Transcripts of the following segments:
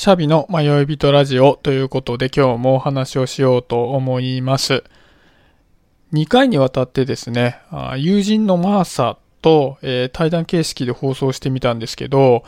シャビの迷い人ラジオということで今日もお話をしようと思います。2回にわたってですね、友人のマーサと、え、対談形式で放送してみたんですけど、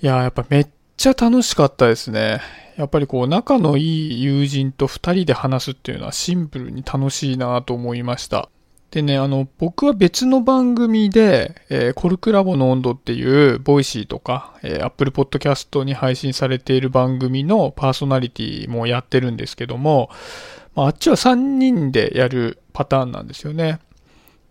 いや、やっぱめっちゃ楽しかったですね。やっぱりこう仲のいい友人と2人で話すっていうのはシンプルに楽しいなと思いました。でね、あの、僕は別の番組で、えー、コルクラボの温度っていう、 Voicy とか、えー、Apple Podcast に配信されている番組のパーソナリティもやってるんですけども、まあ、あっちは3人でやるパターンなんですよね。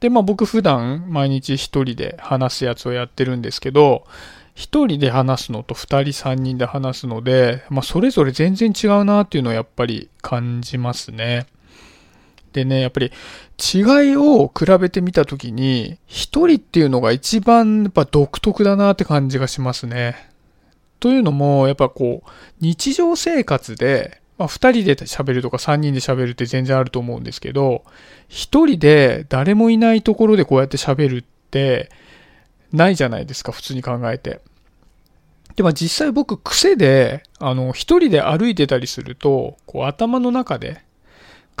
で、まあ僕普段毎日1人で話すやつをやってるんですけど、1人で話すのと2人3人で話すので、まあそれぞれ全然違うなっていうのをやっぱり感じますね。でね、やっぱり違いを比べてみたときに、一人っていうのが一番やっぱ独特だなって感じがしますね。というのも、やっぱこう、日常生活で、まあ、2人で喋るとか3人で喋るって全然あると思うんですけど、1人で誰もいないところでこうやって喋るってないじゃないですか、普通に考えて。で、まあ実際僕癖で、あの、1人で歩いてたりすると、こう頭の中で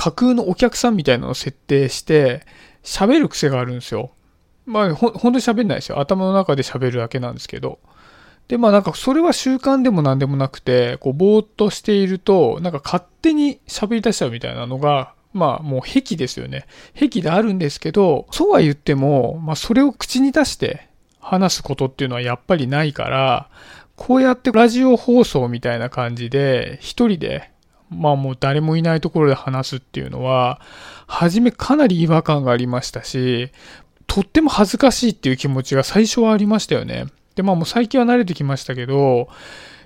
架空のお客さんみたいなのを設定して、喋る癖があるんですよ。まあ、ほ、本当に喋んないですよ。頭の中で喋るだけなんですけど。で、まあなんかそれは習慣でも何でもなくて、こう、ぼーっとしていると、なんか勝手に喋り出しちゃうみたいなのが、まあもう癖ですよね。癖であるんですけど、そうは言っても、まあそれを口に出して話すことっていうのはやっぱりないから、こうやってラジオ放送みたいな感じで、一人でまあもう誰もいないところで話すっていうのは、初めかなり違和感がありましたし、とっても恥ずかしいっていう気持ちが最初はありましたよね。で、まあもう最近は慣れてきましたけど、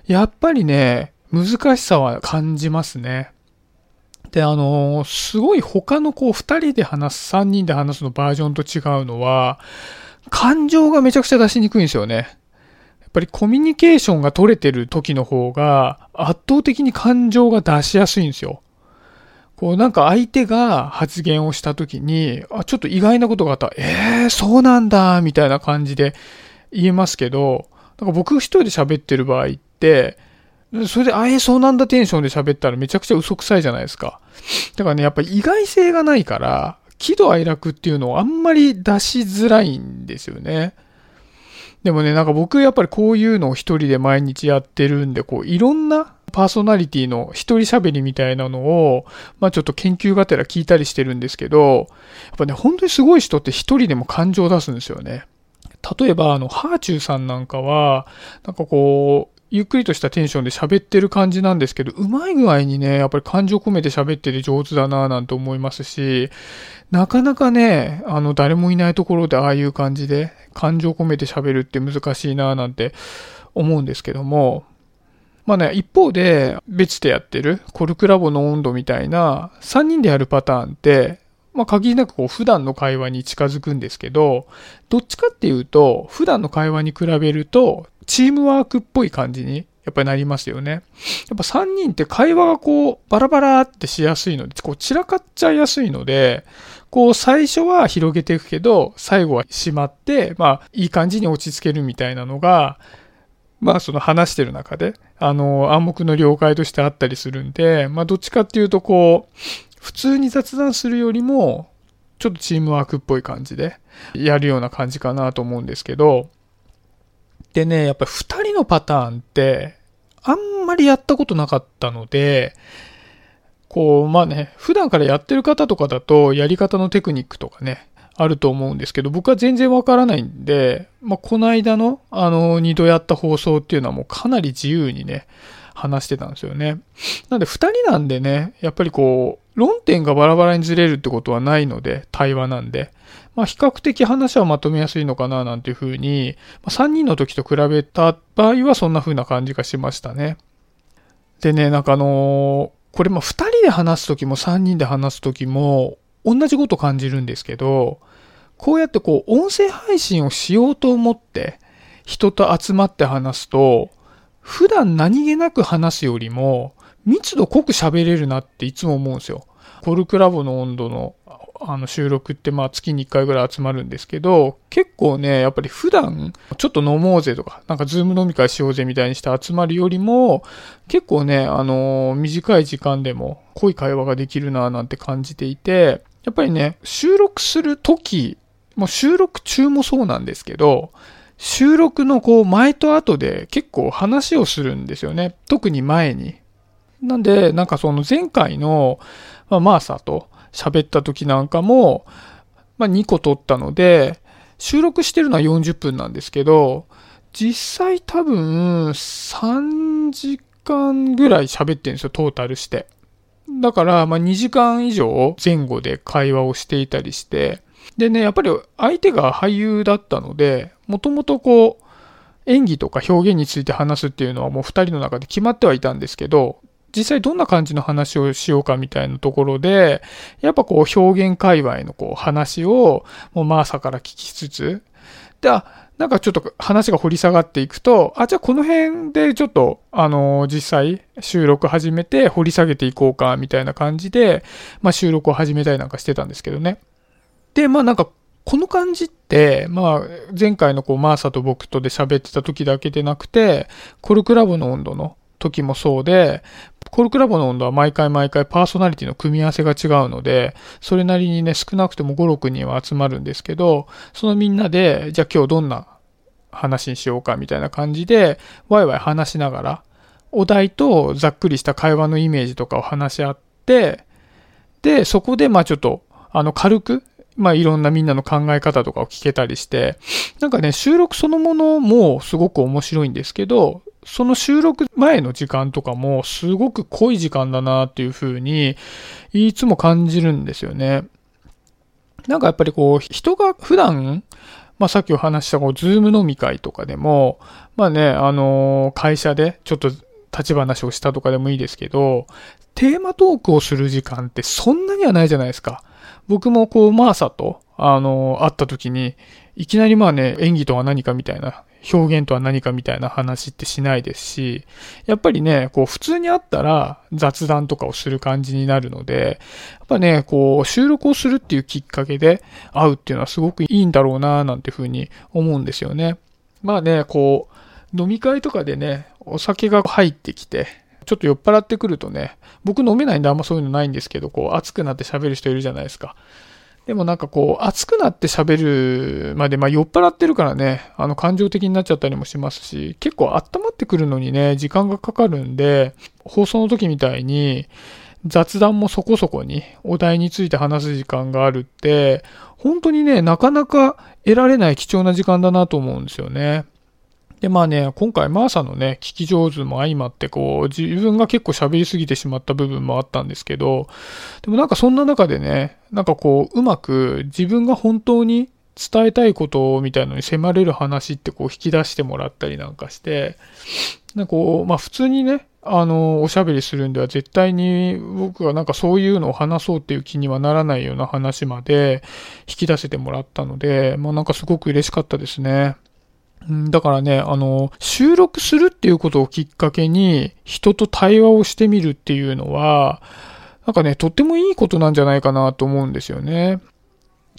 やっぱりね、難しさは感じますね。で、あの、すごい他のこう2人で話す、3人で話すのバージョンと違うのは、感情がめちゃくちゃ出しにくいんですよね。ぱりコミュニケーションが取れてる時の方が圧倒的に感情が出しやすいんですよ。こうなんか相手が発言をした時に、あ、ちょっと意外なことがあった、えー、そうなんだ、みたいな感じで言えますけど、なんか僕一人で喋ってる場合って、それで、あえー、そうなんだテンションで喋ったらめちゃくちゃ嘘くさいじゃないですか。だからね、やっぱり意外性がないから、喜怒哀楽っていうのをあんまり出しづらいんですよね。でもね、なんか僕やっぱりこういうのを一人で毎日やってるんで、こういろんなパーソナリティの一人喋りみたいなのを、まあちょっと研究がてら聞いたりしてるんですけど、やっぱね、本当にすごい人って一人でも感情を出すんですよね。例えば、あの、ハーチューさんなんかは、なんかこう、ゆっくりとしたテンションで喋ってる感じなんですけど、うまい具合にね、やっぱり感情込めて喋ってて上手だなぁなんて思いますし、なかなかね、あの、誰もいないところでああいう感じで感情込めて喋るって難しいなぁなんて思うんですけども、まあね、一方で別でやってるコルクラボの温度みたいな3人でやるパターンって、まあ限りなくこう普段の会話に近づくんですけど、どっちかっていうと普段の会話に比べるとチームワークっぽい感じにやっぱりなりますよね。やっぱ3人って会話がこうバラバラってしやすいので、こう散らかっちゃいやすいので、こう最初は広げていくけど、最後は閉まって、まあいい感じに落ち着けるみたいなのが、まあその話してる中で、あの暗黙の了解としてあったりするんで、まあどっちかっていうとこう、普通に雑談するよりも、ちょっとチームワークっぽい感じでやるような感じかなと思うんですけど、でね、やっぱり2人のパターンって、あんまりやったことなかったので、こう、まあね、普段からやってる方とかだと、やり方のテクニックとかね、あると思うんですけど、僕は全然わからないんで、まあ、この間の、あの、二度やった放送っていうのはもうかなり自由にね、話してたんですよね。なんで、二人なんでね、やっぱりこう、論点がバラバラにずれるってことはないので、対話なんで。まあ、比較的話はまとめやすいのかななんていうふうに、ま、3人の時と比べた場合はそんな風な感じがしましたね。でね、なんかあのー、これま2人で話す時も3人で話す時も同じこと感じるんですけど、こうやってこう音声配信をしようと思って人と集まって話すと、普段何気なく話すよりも密度濃く喋れるなっていつも思うんですよ。コルクラボの温度のあの収録ってまあ月に1回ぐらい集まるんですけど、結構ね、やっぱり普段ちょっと飲もうぜとか、なんかズーム飲み会しようぜみたいにして集まるよりも、結構ね、あの、短い時間でも濃い会話ができるななんて感じていて、やっぱりね、収録するとき、もう収録中もそうなんですけど、収録のこう前と後で結構話をするんですよね。特に前に。なんで、なんかその前回の、まあ、マーサと喋った時なんかも、まあ、2個撮ったので、収録してるのは40分なんですけど、実際多分3時間ぐらい喋ってるんですよ、トータルして。だから、まあ、2時間以上前後で会話をしていたりして、でね、やっぱり相手が俳優だったので、もともとこう、演技とか表現について話すっていうのはもう2人の中で決まってはいたんですけど、実際どんな感じの話をしようかみたいなところで、やっぱこう表現界隈のこう話をもうマーサから聞きつつ、で、あ、なんかちょっと話が掘り下がっていくと、あ、じゃあこの辺でちょっと、あの、実際収録始めて掘り下げていこうかみたいな感じで、まあ収録を始めたりなんかしてたんですけどね。で、まあなんか、この感じ、まあ、前回のこう、マーサと僕とで喋ってた時だけでなくて、コルクラボの温度の時もそうで、コルクラボの温度は毎回毎回パーソナリティの組み合わせが違うので、それなりにね、少なくても5、6人は集まるんですけど、そのみんなで、じゃあ今日どんな話にしようかみたいな感じで、ワイワイ話しながら、お題とざっくりした会話のイメージとかを話し合って、で、そこでまあちょっと、あの軽くまあいろんなみんなの考え方とかを聞けたりして、なんかね、収録そのものもすごく面白いんですけど、その収録前の時間とかもすごく濃い時間だなっていうふうにいつも感じるんですよね。なんかやっぱりこう人が普段まあさっきお話したこうズーム飲み会とかでも、まあね、あの会社でちょっと立ち話をしたとかでもいいですけど、テーマトークをする時間ってそんなにはないじゃないですか。僕もこう、マーサと、あの、会った時に、いきなりまあね、演技とは何かみたいな、表現とは何かみたいな話ってしないですし、やっぱりね、こう、普通に会ったら雑談とかをする感じになるので、やっぱね、こう、収録をするっていうきっかけで会うっていうのはすごくいいんだろうな、なんていうふうに思うんですよね。まあね、こう、飲み会とかでね、お酒が入ってきて、ちょっと酔っ払ってくるとね、僕飲めないんであんまそういうのないんですけど、こう熱くなって喋る人いるじゃないですか。でもなんかこう、熱くなって喋るまで、まあ酔っ払ってるからね、あの感情的になっちゃったりもしますし、結構温まってくるのにね、時間がかかるんで、放送の時みたいに、雑談もそこそこにお題について話す時間があるって、本当にね、なかなか得られない貴重な時間だなと思うんですよね。で、まあね、今回マーサのね、聞き上手も相まって、こう、自分が結構喋りすぎてしまった部分もあったんですけど、でもなんかそんな中でね、なんかこう、うまく自分が本当に伝えたいことみたいのに迫れる話ってこう引き出してもらったりなんかして、なんかこう、まあ普通にね、あの、おしゃべりするんでは絶対に僕はなんかそういうのを話そうっていう気にはならないような話まで引き出せてもらったので、まあなんかすごく嬉しかったですね。だからね、あの、収録するっていうことをきっかけに人と対話をしてみるっていうのは、なんかね、とってもいいことなんじゃないかなと思うんですよね。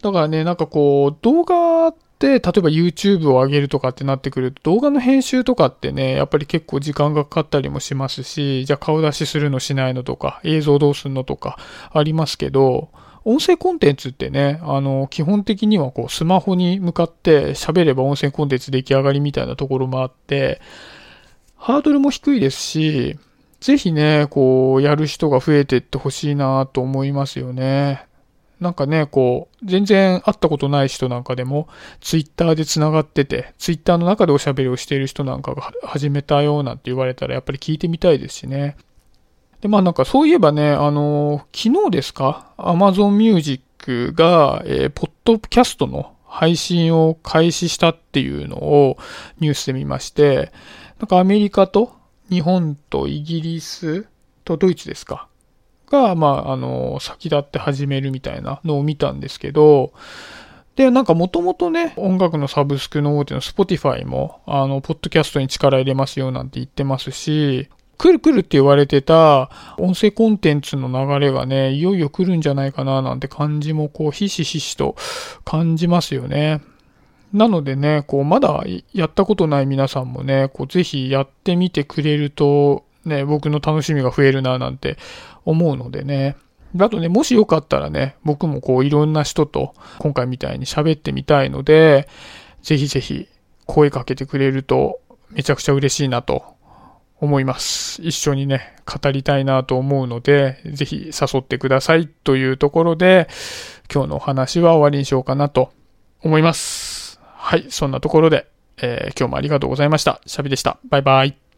だからね、なんかこう、動画って、例えば YouTube を上げるとかってなってくると、動画の編集とかってね、やっぱり結構時間がかかったりもしますし、じゃあ顔出しするのしないのとか、映像どうするのとかありますけど、音声コンテンツってね、あの、基本的にはこう、スマホに向かって喋れば音声コンテンツ出来上がりみたいなところもあって、ハードルも低いですし、ぜひね、こう、やる人が増えてってほしいなと思いますよね。なんかね、こう、全然会ったことない人なんかでも、ツイッターで繋がってて、ツイッターの中でおしゃべりをしている人なんかが始めたよなんて言われたら、やっぱり聞いてみたいですしね。で、まあなんかそういえばね、あの、昨日ですか ?Amazon Music が、えー、ポッドキャストの配信を開始したっていうのをニュースで見まして、なんかアメリカと日本とイギリスとドイツですか？が、まあ、あの、先立って始めるみたいなのを見たんですけど、で、なんかもともとね、音楽のサブスクの大手の Spotify も、あの、ポッドキャストに力入れますよなんて言ってますし、来る来るって言われてた音声コンテンツの流れがね、いよいよ来るんじゃないかななんて感じもこう、ひしひしと感じますよね。なのでね、こう、まだやったことない皆さんもね、こう、ぜひやってみてくれると、ね、僕の楽しみが増えるななんて思うのでね。あとね、もしよかったらね、僕もこういろんな人と今回みたいに喋ってみたいので、ぜひぜひ声かけてくれるとめちゃくちゃ嬉しいなと思います。一緒にね、語りたいなと思うので、ぜひ誘ってくださいというところで、今日のお話は終わりにしようかなと思います。はい、そんなところで、えー、今日もありがとうございました。シャビでした。バイバイ。